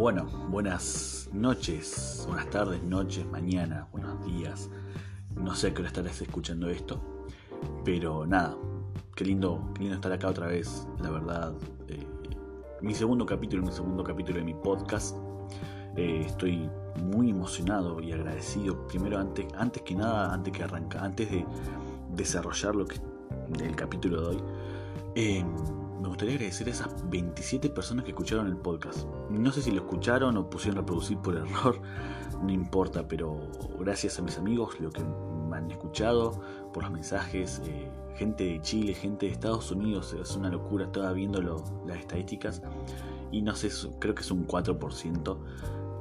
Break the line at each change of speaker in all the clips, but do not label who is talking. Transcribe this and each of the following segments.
Bueno, buenas noches, buenas tardes, noches, mañana, buenos días. No sé a qué hora estarás escuchando esto, pero nada, qué lindo, qué lindo estar acá otra vez, la verdad. Eh, mi segundo capítulo, mi segundo capítulo de mi podcast. Eh, estoy muy emocionado y agradecido. Primero, antes, antes que nada, antes que arranca, antes de desarrollar lo que del capítulo de hoy. Eh, me gustaría agradecer a esas 27 personas que escucharon el podcast. No sé si lo escucharon o pusieron a reproducir por error, no importa, pero gracias a mis amigos, lo que me han escuchado, por los mensajes, eh, gente de Chile, gente de Estados Unidos, es una locura, estaba viendo las estadísticas y no sé, creo que es un 4%,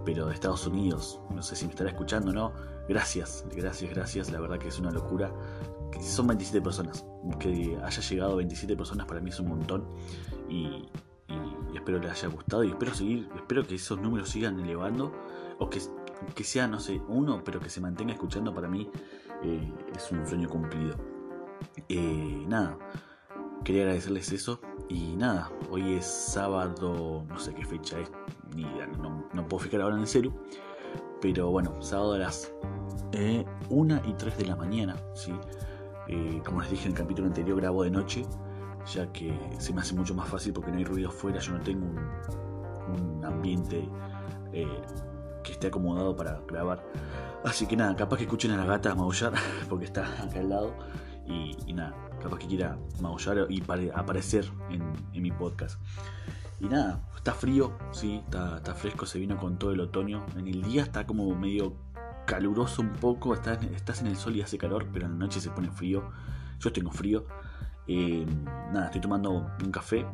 pero de Estados Unidos, no sé si me estará escuchando o no, gracias, gracias, gracias, la verdad que es una locura son 27 personas. Que haya llegado 27 personas para mí es un montón. Y, espero les haya gustado. Y espero seguir, espero que esos números sigan elevando. O que, que sea, no sé, uno, pero que se mantenga escuchando para mí eh, es un sueño cumplido. Eh, nada, quería agradecerles eso. Y nada, hoy es sábado, no sé qué fecha es, ni no, puedo fijar ahora en serio. Pero bueno, sábado a las 1 eh, y 3 de la mañana, ¿sí? Eh, como les dije en el capítulo anterior, grabo de noche, ya que se me hace mucho más fácil porque no hay ruido afuera, yo no tengo un, ambiente eh, que esté acomodado para grabar. Así que nada, capaz que escuchen a la gata maullar, porque está acá al lado, y, nada, capaz que quiera maullar y aparecer en, mi podcast. Y nada, está frío, sí, está, está fresco, se vino con todo el otoño. En el día está como medio caluroso un poco, estás, en el sol y hace calor, pero en la noche se pone frío. Yo tengo frío. Eh, nada, estoy tomando un café,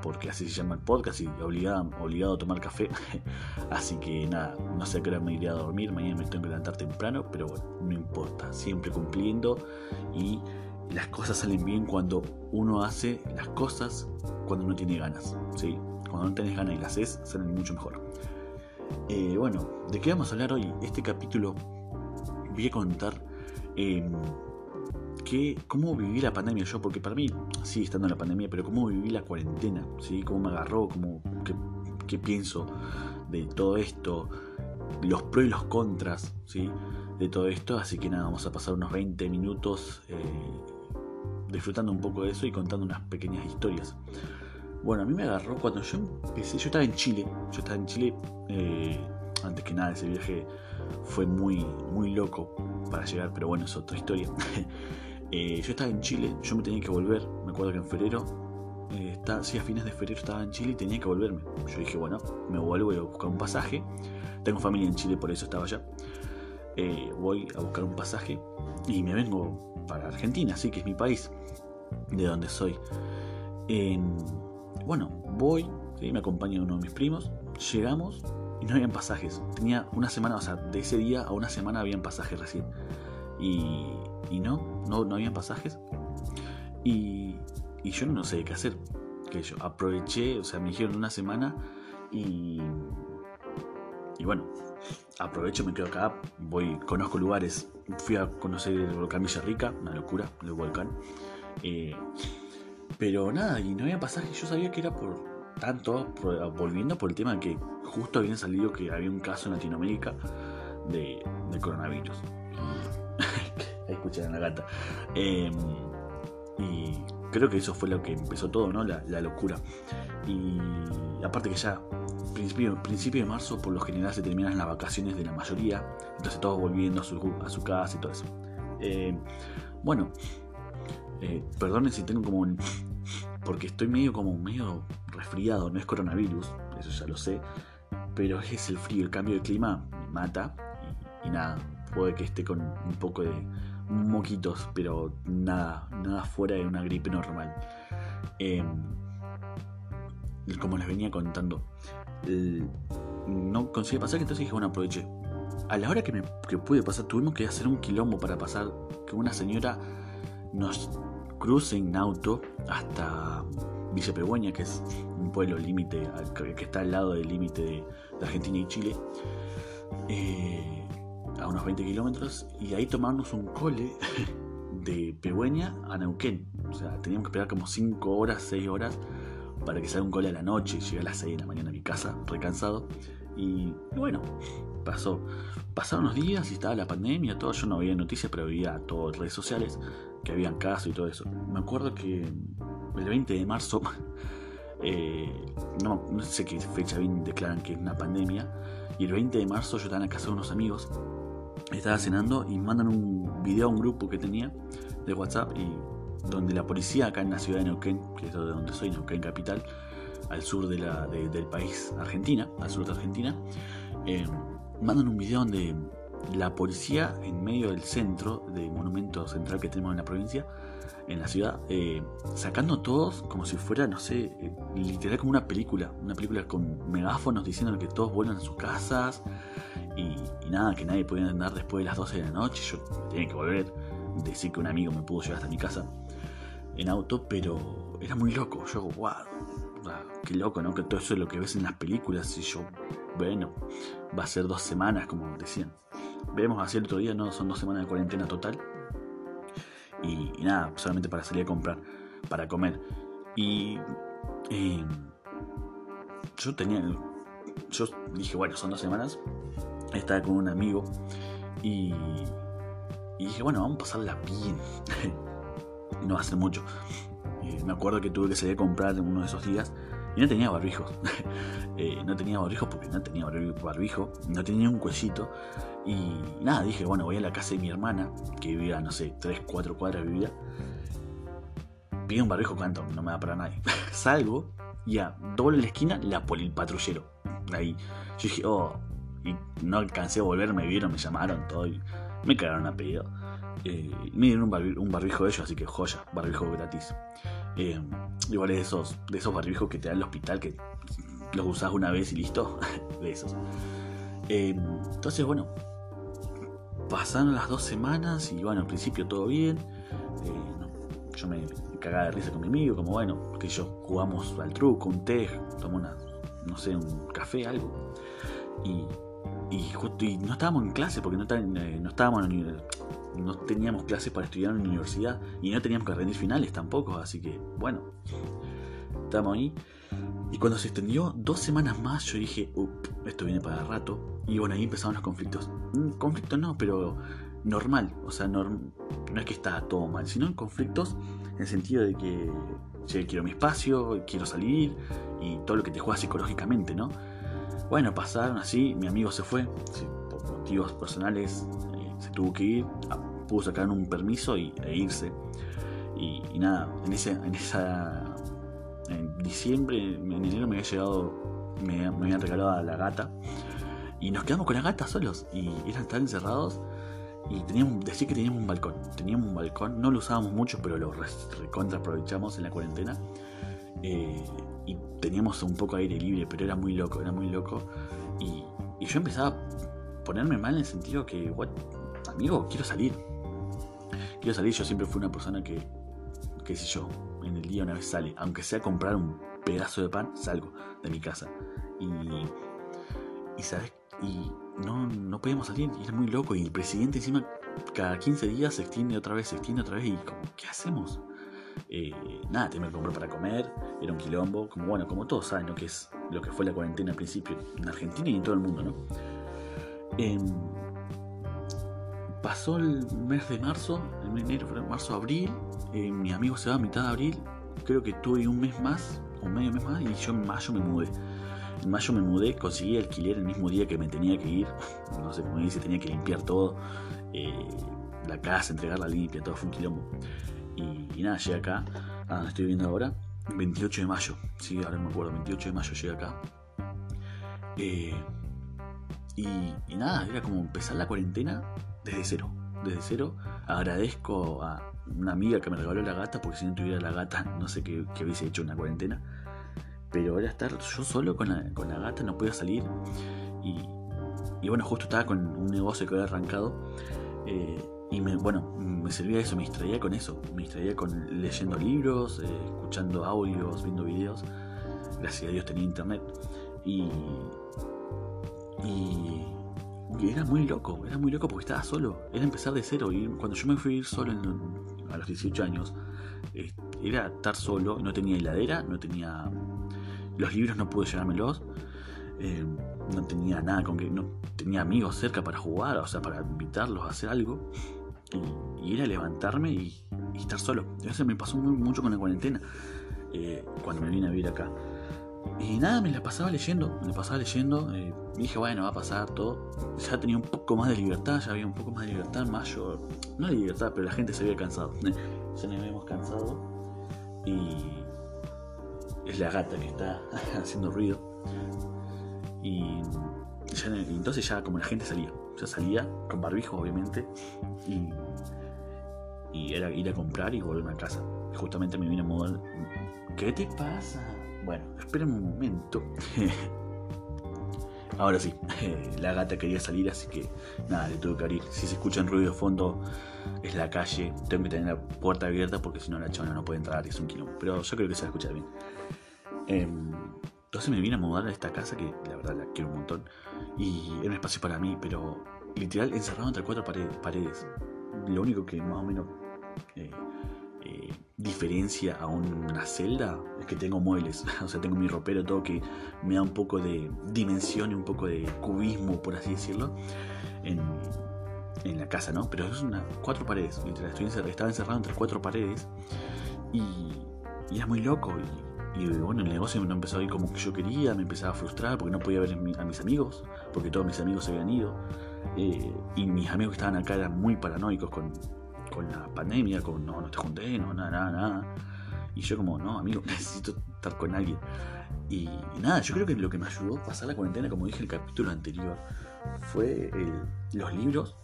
porque así se llama el podcast y obligado, obligado a tomar café. así que nada, no sé a qué hora me iré a dormir, mañana me tengo que levantar temprano, pero no importa, siempre cumpliendo y las cosas salen bien cuando uno hace las cosas cuando no tiene ganas. ¿sí? Cuando no tienes ganas y las haces, salen mucho mejor. Eh, bueno, ¿de qué vamos a hablar hoy? Este capítulo voy a contar em, cómo viví la pandemia yo, porque para mí sigue estando en la pandemia, pero cómo viví la cuarentena, ¿sí? cómo me agarró, cómo, qué, pienso de todo esto, los pros y los contras ¿sí? de todo esto. Así que nada, vamos a pasar unos 20 minutos eh, disfrutando un poco de eso y contando unas pequeñas historias. Bueno, a mí me agarró cuando yo empecé, yo estaba en Chile, yo estaba en Chile, eh, antes que nada ese viaje fue muy, muy loco para llegar, pero bueno, es otra historia. Eh, yo estaba en Chile, yo me tenía que volver, me acuerdo que en febrero, eh, sí, a fines de febrero estaba en Chile y tenía que volverme. Yo dije, bueno, me vuelvo, voy a buscar un pasaje, tengo familia en Chile, por eso estaba allá. voy a buscar un pasaje y me vengo para Argentina, sí, que es mi país, de donde soy. En, bueno, voy, me acompaña uno de mis primos, llegamos y no habían pasajes. Tenía una semana, o sea, de ese día a una semana habían pasajes recién. Y, y no, no, no habían pasajes. Y, y yo no sé qué hacer. Que yo aproveché, o sea, me dijeron una semana y, y bueno, aprovecho, me quedo acá, voy, conozco lugares. Fui a conocer el volcán Villarrica, una locura, el volcán. Eh, pero nada, y no había pasaje. Yo sabía que era por tanto, volviendo por el tema de que justo había salido que había un caso en Latinoamérica de, coronavirus. Ahí escuchan a la gata. Em, y creo que eso fue lo que empezó todo, ¿no? La, locura. Y aparte que ya, principio, principio de marzo, por lo general se terminan las vacaciones de la mayoría. Entonces todos volviendo a su, a su casa y todo eso. Em, bueno, eh, perdonen si tengo como un, porque estoy medio como medio resfriado, no es coronavirus, eso ya lo sé, pero es el frío, el cambio de clima me mata y, nada, puede que esté con un poco de moquitos, pero nada, nada fuera de una gripe normal. Em, como les venía contando, no conseguí pasar, entonces dije, bueno, aproveché. A la hora que, me, que pude pasar, tuvimos que hacer un quilombo para pasar, que una señora nos cruce en auto hasta Villa Pegüeña, que es un pueblo límite, que está al lado del límite de, Argentina y Chile, eh, a unos 20 kilómetros, y ahí tomarnos un cole de Pegüeña a Neuquén. O sea, teníamos que esperar como 5 horas, 6 horas para que salga un cole a la noche, llegué a las 6 de la mañana a mi casa, recansado, Y, bueno, pasó. Pasaron unos días y estaba la pandemia, todo. Yo no veía noticias, pero veía todo redes sociales que habían casos y todo eso. Me acuerdo que el 20 de marzo, eh, no, no, sé qué fecha bien declaran que es una pandemia, y el 20 de marzo yo estaba en la casa de unos amigos, estaba cenando y mandan un video a un grupo que tenía de WhatsApp y donde la policía acá en la ciudad de Neuquén, que es de donde soy, Neuquén capital, al sur del país, Argentina, al sur de Argentina, eh, mandan un video donde la policía en medio del centro, del monumento central que tenemos en la provincia, en la ciudad, eh, sacando todos como si fuera, no sé, eh, literal como una película, una película con megáfonos diciendo que todos vuelan a sus casas y, nada, que nadie puede andar después de las 12 de la noche, yo tenía que volver, decir que un amigo me pudo llevar hasta mi casa en auto, pero era muy loco, yo, wow, qué loco, ¿no? Que todo eso es lo que ves en las películas y yo, bueno, va a ser dos semanas, como decían. Vemos así el otro día, ¿no? Son dos semanas de cuarentena total. Y, nada, solamente para salir a comprar, para comer. Y eh, yo tenía, yo dije, bueno, son dos semanas. Estaba con un amigo y, y dije, bueno, vamos a pasarla bien. no va a ser mucho. Eh, me acuerdo que tuve que salir a comprar uno de esos días y no tenía barbijos. Eh, no tenía barbijos porque no tenía barbijo, no tenía un cuellito. Y nada, dije, bueno, voy a la casa de mi hermana, que vivía, no sé, 3, 4 cuadras vivía. Pido un barbijo, ¿cuánto? No me da para nadie. Salgo y a doble la esquina, la el patrullero. Ahí. Yo dije, oh, y no alcancé a volver, me vieron, me llamaron, todo. Y me cagaron a pedido. Eh, me dieron un, barbijo de ellos, así que joya, barbijo gratis. Eh, igual es de esos, de esos barbijos que te da el hospital que los usas una vez y listo. de esos. Eh, entonces, bueno, pasaron las dos semanas y bueno, al principio todo bien. yo me cagaba de risa con mi amigo, como bueno, que yo jugamos al truco, un té, tomamos una, no sé, un café, algo. Y, y, justo, y no estábamos en clase porque no, no estábamos en no teníamos clases para estudiar en la universidad y no teníamos que rendir finales tampoco, así que bueno, estamos ahí. Y cuando se extendió dos semanas más, yo dije, esto viene para rato. Y bueno, ahí empezaron los conflictos. Mm, conflictos no, pero normal. O sea, no es que está todo mal, sino conflictos en el sentido de que quiero mi espacio, quiero salir y todo lo que te juega psicológicamente, ¿no? Bueno, pasaron así, mi amigo se fue, por motivos personales eh, se tuvo que ir, pudo sacar un permiso y, e irse. Y, nada, en, ese, en esa. En diciembre, en enero me había llegado. Me, habían regalado a la gata. Y nos quedamos con la gata solos. Y eran tan encerrados. Y teníamos, decía que teníamos un balcón. Teníamos un balcón, no lo usábamos mucho, pero lo recontra aprovechamos en la cuarentena. Eh, y teníamos un poco de aire libre, pero era muy loco, era muy loco. Y, y yo empezaba a ponerme mal en el sentido que, what, amigo, quiero salir, quiero salir. Yo siempre fui una persona que, qué sé yo, en el día una vez sale, aunque sea comprar un pedazo de pan, salgo de mi casa. Y, y ¿sabes? Y no, no podíamos salir, y era muy loco. Y el presidente encima cada 15 días se extiende otra vez, se extiende otra vez. Y como, ¿qué hacemos? Eh, nada, tenía que comprar para comer, era un quilombo, como bueno, como todos saben lo que es lo que fue la cuarentena al principio, en Argentina y en todo el mundo, ¿no? Eh, pasó el mes de marzo, en enero, marzo, abril, eh, mi amigo se va a mitad de abril, creo que tuve un mes más, un medio mes más, y yo en mayo me mudé. En mayo me mudé, conseguí alquiler el mismo día que me tenía que ir, no sé cómo dice, tenía que limpiar todo, eh, la casa, entregarla limpia, todo fue un quilombo. Y, nada, llegué acá, a donde estoy viendo ahora, 28 de mayo, sí, ahora me acuerdo, 28 de mayo llegué acá. Eh, y, y, nada, era como empezar la cuarentena desde cero. Desde cero agradezco a una amiga que me regaló la gata, porque si no tuviera la gata no sé qué, hubiese hecho en la cuarentena. Pero era estar yo solo con la, con la gata, no podía salir. Y, bueno, justo estaba con un negocio que había arrancado. Eh, y me, bueno, me servía eso, me distraía con eso. Me distraía con leyendo libros, eh, escuchando audios, viendo videos. Gracias a Dios tenía internet. Y era muy loco, era muy loco porque estaba solo. Era empezar de cero. Y cuando yo me fui a ir solo a los 18 años, era estar solo. No tenía heladera, no tenía. Los libros no pude llevármelos. Eh, no tenía nada con que, no tenía amigos cerca para jugar, o sea, para invitarlos a hacer algo. Y, ir a levantarme y, estar solo. Eso me pasó muy, mucho con la cuarentena, eh, cuando me vine a vivir acá. Y nada, me la pasaba leyendo, me la pasaba leyendo. Eh, dije, bueno, va a pasar todo. Ya tenía un poco más de libertad, ya había un poco más de libertad, yo. No de libertad, pero la gente se había cansado. ya nos habíamos cansado. Y es la gata que está haciendo ruido. Y entonces ya como la gente salía, ya salía con barbijo obviamente. Y, y era ir a comprar y volverme a casa. Justamente me vine a mudar. ¿Qué te pasa? Bueno, esperen un momento. Ahora sí, la gata quería salir, así que nada, le tuve que abrir. Si se escucha ruido de fondo, es la calle. Tengo que tener la puerta abierta porque si no la chona no puede entrar es un quilombo. Pero yo creo que se va a escuchar bien. Em, entonces me vine a mudar a esta casa que la verdad la quiero un montón. Y era un espacio para mí, pero literal encerrado entre cuatro paredes. Lo único que más o menos eh, eh, diferencia a una celda que tengo muebles, o sea, tengo mi ropero, todo que me da un poco de dimensión y un poco de cubismo, por así decirlo, en, la casa, ¿no? Pero es una cuatro paredes, literal, estoy encerrado, estaba encerrado entre cuatro paredes y, y era muy loco. Y, bueno, el negocio no empezó a ir como yo quería, me empezaba a frustrar porque no podía ver a mis amigos, porque todos mis amigos se habían ido. Eh, y mis amigos que estaban acá eran muy paranoicos con, con la pandemia, con no, no te junté, no, nada, nada, nada. Y yo como, no, amigo, necesito estar con alguien. Y, nada, yo creo que lo que me ayudó a pasar la cuarentena, como dije en el capítulo anterior, fue los libros,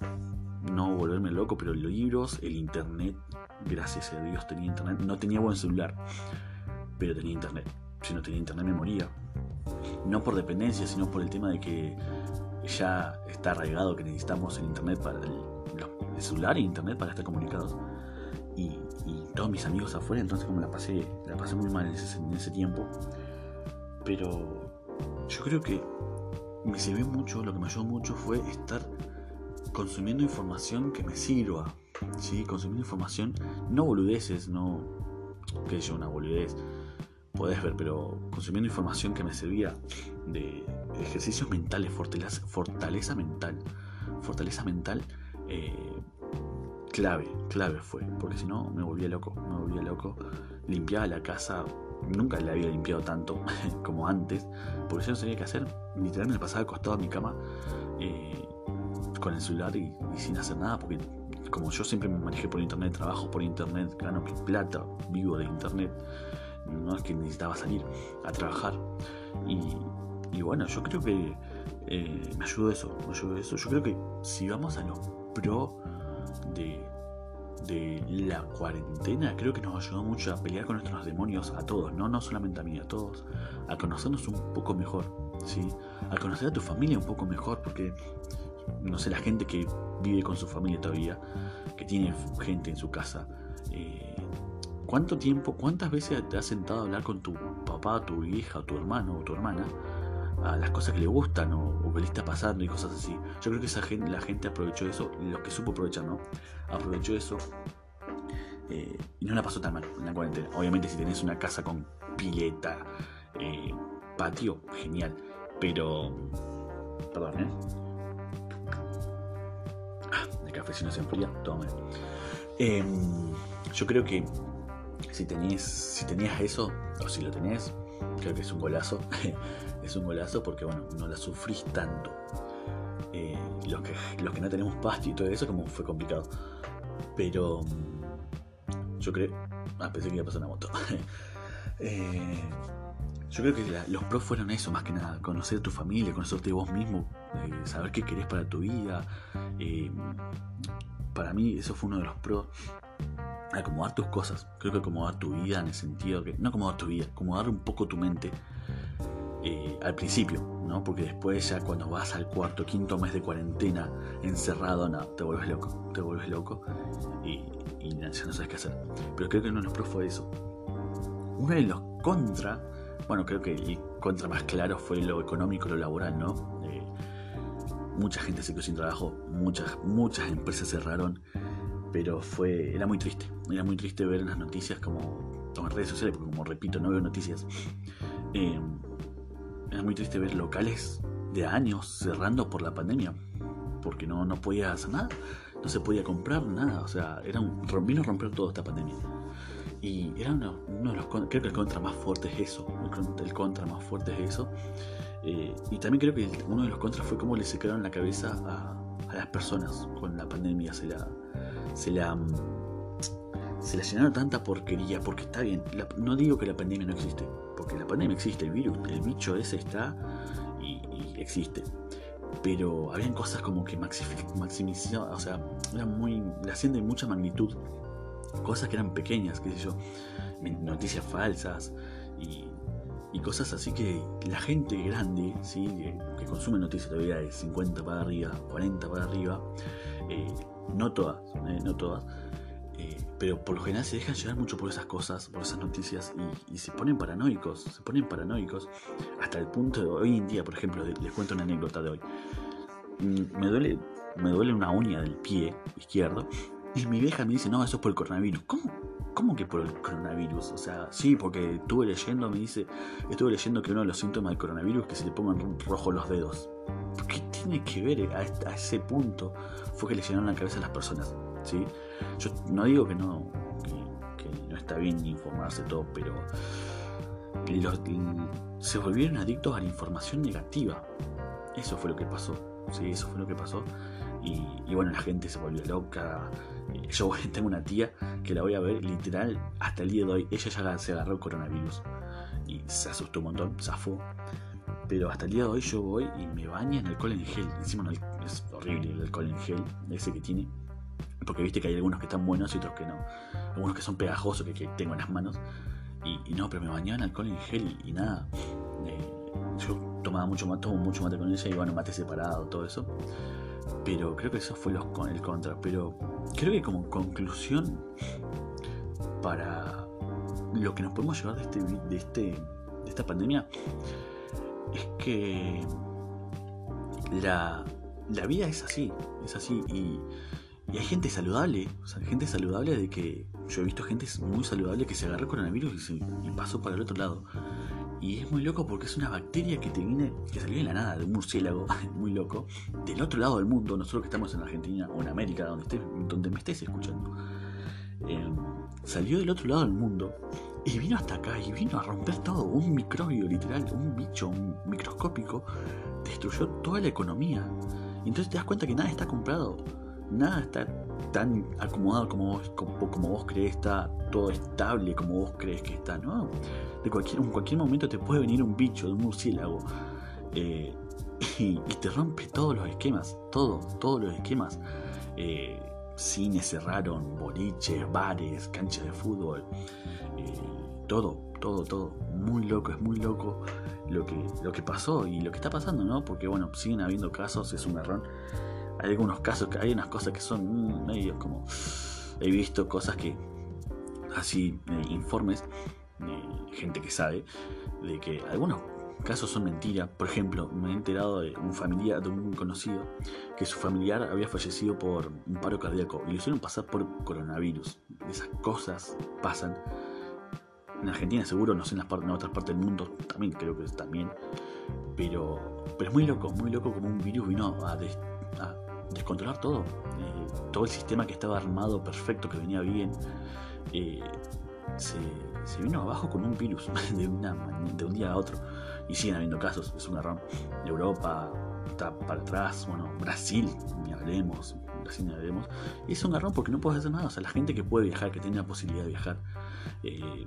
no volverme loco, pero los libros, el internet, gracias a Dios tenía internet, no tenía buen celular, pero tenía internet. Si no tenía internet me moría. No por dependencia, sino por el tema de que ya está arraigado que necesitamos el internet para el, el celular e internet para estar comunicados. Y, todos mis amigos afuera, entonces como la pasé, la pasé muy mal en ese, tiempo. Pero yo creo que me sirvió mucho, lo que me ayudó mucho fue estar consumiendo información que me sirva. ¿sí? Consumiendo información, no boludeces, no que yo una boludez, podés ver, pero consumiendo información que me servía de ejercicios mentales, fortaleza, fortaleza mental, fortaleza mental eh, clave, clave fue, porque si no me volvía loco, me volvía loco. Limpiaba la casa, nunca la había limpiado tanto como antes, porque yo no sabía qué hacer. Literalmente me pasaba acostado a mi cama eh, con el celular y, sin hacer nada, porque como yo siempre me manejé por internet, trabajo por internet, gano plata, vivo de internet, no es que necesitaba salir a trabajar. Y, bueno, yo creo que eh, me ayudó eso, me ayudó eso. Yo creo que si vamos a lo pro de, la cuarentena creo que nos ayudó mucho a pelear con nuestros demonios a todos, no, no solamente a mí, a todos, a conocernos un poco mejor, ¿sí? a conocer a tu familia un poco mejor, porque no sé, la gente que vive con su familia todavía, que tiene gente en su casa, eh, ¿cuánto tiempo, cuántas veces te has sentado a hablar con tu papá, tu hija, tu hermano o tu hermana? A las cosas que le gustan o, que le está pasando y cosas así. Yo creo que esa gente, la gente aprovechó eso, lo que supo aprovechar, ¿no? Aprovechó eso eh, y no la pasó tan mal en la cuarentena. Obviamente si tenés una casa con pileta, eh, patio, genial. Pero... Perdón, ¿eh? Ah, el café si no se enfría, toma. Em, yo creo que si tenías, si tenías eso, o si lo tenés, creo que es un golazo. es un golazo porque, bueno, no la sufrís tanto. Eh, los, que, los que no tenemos pasto y todo eso, como fue complicado. Pero mm, yo creo. Ah, pensé que iba a pasar una moto. Eh, yo creo que los pros fueron eso, más que nada. Conocer a tu familia, conocerte vos mismo, eh, saber qué querés para tu vida. para mí, eso fue uno de los pros. Acomodar tus cosas. Creo que acomodar tu vida en el sentido que. No acomodar tu vida, acomodar un poco tu mente eh, al principio, ¿no? Porque después ya cuando vas al cuarto, quinto mes de cuarentena, encerrado, no, te vuelves loco, te vuelves loco y, ya no sabes qué hacer. Pero creo que uno de los pros fue eso. Uno de los contra, bueno, creo que el contra más claro fue lo económico, lo laboral, ¿no? Eh, mucha gente se quedó sin trabajo, muchas, muchas empresas cerraron, pero fue, era muy triste, era muy triste ver en las noticias como, en redes sociales, porque como repito, no veo noticias. Eh, era muy triste ver locales de años cerrando por la pandemia, porque no, no podía hacer nada, no se podía comprar nada, o sea, era un, vino a romper toda esta pandemia. Y era uno, de los, creo que el contra más fuerte es eso, el, contra más fuerte es eso. Eh, y también creo que uno de los contras fue cómo le secaron la cabeza a, las personas con la pandemia, se la, se la, se la llenaron tanta porquería, porque está bien, no digo que la pandemia no existe, porque la pandemia existe, el virus, el bicho ese está y, existe. Pero habían cosas como que maximizaban, o sea, eran muy, le hacían de mucha magnitud. Cosas que eran pequeñas, qué sé yo, noticias falsas y, cosas así que la gente grande, ¿sí? que, consume noticias todavía de 50 para arriba, 40 para arriba, eh, no todas, eh, no todas, eh, pero por lo general se dejan llevar mucho por esas cosas, por esas noticias y, se ponen paranoicos, se ponen paranoicos hasta el punto de hoy en día, por ejemplo, les cuento una anécdota de hoy. Mm, me duele, me duele una uña del pie izquierdo y mi vieja me dice, no, eso es por el coronavirus. ¿Cómo? ¿Cómo que por el coronavirus? O sea, sí, porque estuve leyendo, me dice, estuve leyendo que uno de los síntomas del coronavirus es que se le pongan rojos los dedos. ¿Qué tiene que ver a, ese punto? Fue que le llenaron la cabeza a las personas. ¿sí? Yo no digo que no, que, no está bien informarse todo, pero se volvieron adictos a la información negativa. Eso fue lo que pasó. Sí, eso fue lo que pasó. Y, bueno, la gente se volvió loca. Yo tengo una tía que la voy a ver literal hasta el día de hoy. Ella ya se agarró el coronavirus y se asustó un montón, zafó. Pero hasta el día de hoy yo voy y me baña en alcohol en gel. Encima es horrible el alcohol en gel, ese que tiene. Porque viste que hay algunos que están buenos y otros que no. Algunos que son pegajosos que, tengo en las manos. Y, no, pero me bañaba en alcohol en gel y, nada. Eh, yo tomaba mucho mate, tomo mucho mate con ella y bueno, mate separado, todo eso. Pero creo que eso fue los, con el contra. Pero creo que como conclusión para lo que nos podemos llevar de este, de este de esta pandemia es que la, la vida es así, es así y y hay gente saludable, gente saludable de que yo he visto gente muy saludable que se agarró coronavirus y, pasó para el otro lado. Y es muy loco porque es una bacteria que te que salió de la nada, de un murciélago, muy loco, del otro lado del mundo, nosotros que estamos en Argentina o en América, donde, estés, donde me estés escuchando. Eh, salió del otro lado del mundo y vino hasta acá y vino a romper todo. Un microbio, literal, un bicho un microscópico, destruyó toda la economía. Y entonces te das cuenta que nada está comprado nada está tan acomodado como vos, como, vos crees, está todo estable como vos crees que está, ¿no? De cualquier, en cualquier momento te puede venir un bicho, un murciélago, eh, y, te rompe todos los esquemas, todos, todos los esquemas. Eh, cines cerraron, boliches, bares, canchas de fútbol, eh, todo, todo, todo. Muy loco, es muy loco lo que, lo que pasó y lo que está pasando, ¿no? Porque bueno, siguen habiendo casos, es un error hay algunos casos hay unas cosas que son medio como he visto cosas que así eh, informes de gente que sabe de que algunos casos son mentiras por ejemplo me he enterado de un familiar de un conocido que su familiar había fallecido por un paro cardíaco y lo hicieron pasar por coronavirus esas cosas pasan en Argentina seguro no sé en, las otras partes del mundo también creo que también pero pero es muy loco muy loco como un virus vino a, descontrolar todo. Eh, todo el sistema que estaba armado perfecto, que venía bien, eh, se, vino abajo con un virus de, una, de un día a otro. Y siguen habiendo casos, es un error. Europa está para atrás, bueno, Brasil, ni hablemos, Brasil ni hablemos. Es un garrón porque no puedes hacer nada. O sea, la gente que puede viajar, que tiene la posibilidad de viajar, eh,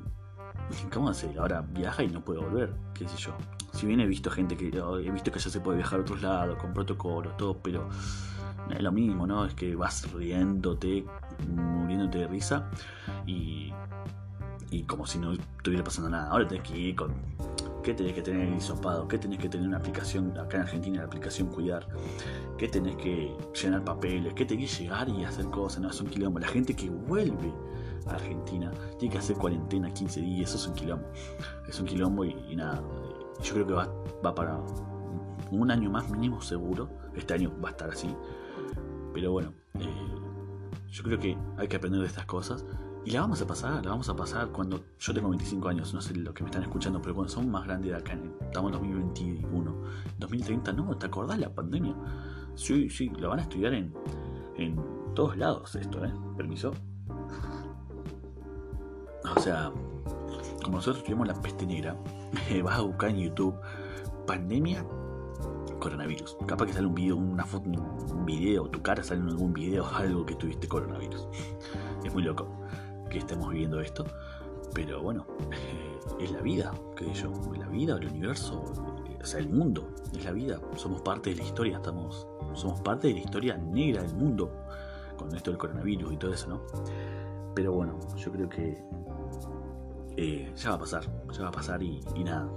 ¿cómo hace? Ahora viaja y no puede volver, qué sé yo. Si bien he visto gente que he visto que ya se puede viajar a otros lados, con protocolos, todo, pero es lo mismo, ¿no? Es que vas riéndote, muriéndote de risa y, y como si no estuviera pasando nada. Ahora tenés que ir con. ¿Qué tenés que tener hisopado? ¿Qué tenés que tener una aplicación? Acá en Argentina, la aplicación Cuidar. ¿Qué tenés que llenar papeles? ¿Qué tenés que llegar y hacer cosas? No, es un. La gente que vuelve Argentina tiene que hacer cuarentena 15 días. Eso es un quilombo. Es un quilombo y, nada. Yo creo que va, va para un año más mínimo seguro. Este año va a estar así. Pero bueno, eh, yo creo que hay que aprender de estas cosas Y la vamos a pasar, la vamos a pasar cuando yo tengo 25 años, no sé lo que me están escuchando, pero cuando son más grandes de acá, estamos en 2021, 2030, no, ¿te acordás la pandemia? Sí, sí, lo van a estudiar en, en todos lados esto, ¿eh? Permiso. O sea, como nosotros tuvimos la peste negra, vas a buscar en YouTube pandemia coronavirus. Capaz que sale un video, una foto, un video, tu cara sale en algún video algo que tuviste coronavirus. Es muy loco que estemos viviendo esto. Pero bueno, es la vida, que yo, la vida, el universo, o sea, el mundo, es la vida. Somos parte de la historia, estamos, somos parte de la historia negra del mundo con esto del coronavirus y todo eso, ¿no? Pero bueno, yo creo que eh, ya va a pasar, ya va a pasar y, nada,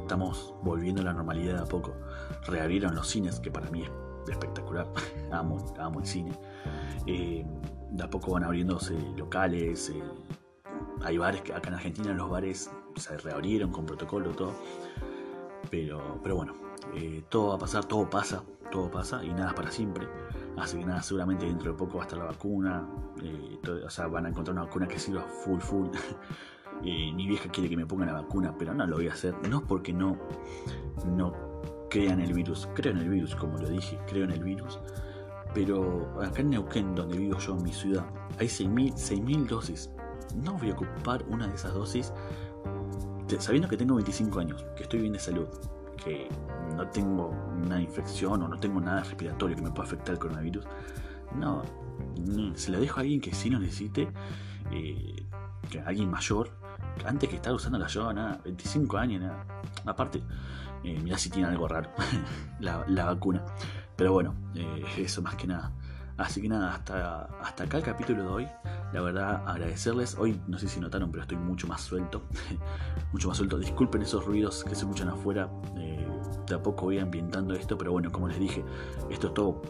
estamos volviendo a la normalidad de a poco. Reabrieron los cines, que para mí es espectacular, amo, amo el cine. Eh, de a poco van abriéndose locales, eh, hay bares que acá en Argentina los bares se reabrieron con protocolo, todo. Pero, pero bueno, todo va a pasar, todo pasa, todo pasa y nada es para siempre. Así que nada, seguramente dentro de poco va a estar la vacuna. o sea, van a encontrar una vacuna que sirva full, full. Eh, mi vieja quiere que me ponga la vacuna, pero no lo voy a hacer. No porque no, no crea en el virus. Creo en el virus, como lo dije, creo en el virus. Pero acá en Neuquén, donde vivo yo, en mi ciudad, hay 6.000 dosis. No voy a ocupar una de esas dosis sabiendo que tengo 25 años, que estoy bien de salud, que no tengo una infección o no tengo nada respiratorio que me pueda afectar el coronavirus. No, se lo dejo a alguien que sí lo necesite, eh, que alguien mayor antes que estar usando la yo, nada, 25 años, nada. Aparte, eh, mirá si tiene algo raro la, vacuna. Pero bueno, eh, eso más que nada. Así que nada, hasta, hasta acá el capítulo de hoy. La verdad, agradecerles. Hoy no sé si notaron, pero estoy mucho más suelto. mucho más suelto. Disculpen esos ruidos que se escuchan afuera. Eh, de a poco voy ambientando esto, pero bueno, como les dije, esto es todo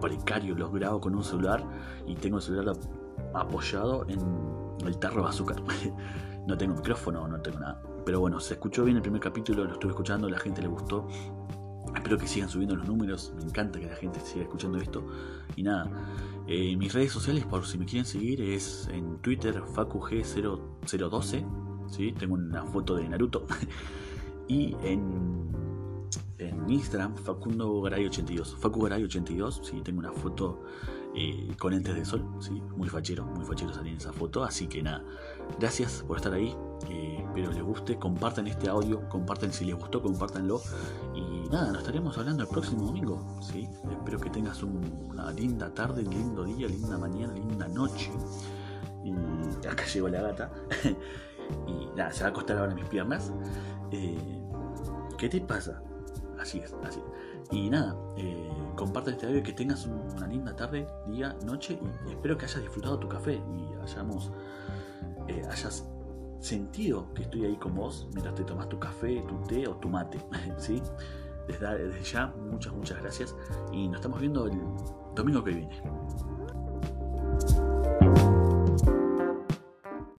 precario. Los grabo con un celular y tengo el celular apoyado en el tarro de azúcar. No tengo micrófono, no tengo nada. Pero bueno, se escuchó bien el primer capítulo, lo estuve escuchando, la gente le gustó. Espero que sigan subiendo los números, me encanta que la gente siga escuchando esto. Y nada, eh, mis redes sociales, por si me quieren seguir, es en Twitter FacuG012, ¿sí? tengo una foto de Naruto. y en, en Instagram, Facundo Garay 82. Facu Garay 82, sí, tengo una foto eh, con lentes de sol, ¿sí? muy fachero, muy fachero salir en esa foto, así que nada, gracias por estar ahí, eh, espero les guste, compartan este audio, compartan si les gustó, compártanlo y nada, nos estaremos hablando el próximo domingo, ¿sí? espero que tengas una linda tarde, un lindo día, linda mañana, linda noche y acá llegó la gata y nada, se va a acostar ahora mis piernas. Eh, ¿Qué te pasa? Así es, así Y nada, eh, este audio, que tengas una linda tarde, día, noche y espero que hayas disfrutado tu café y hayamos, eh, hayas sentido que estoy ahí con vos mientras te tomas tu café, tu té o tu mate, ¿sí? Desde, desde ya, muchas, muchas gracias y nos estamos viendo el domingo que viene.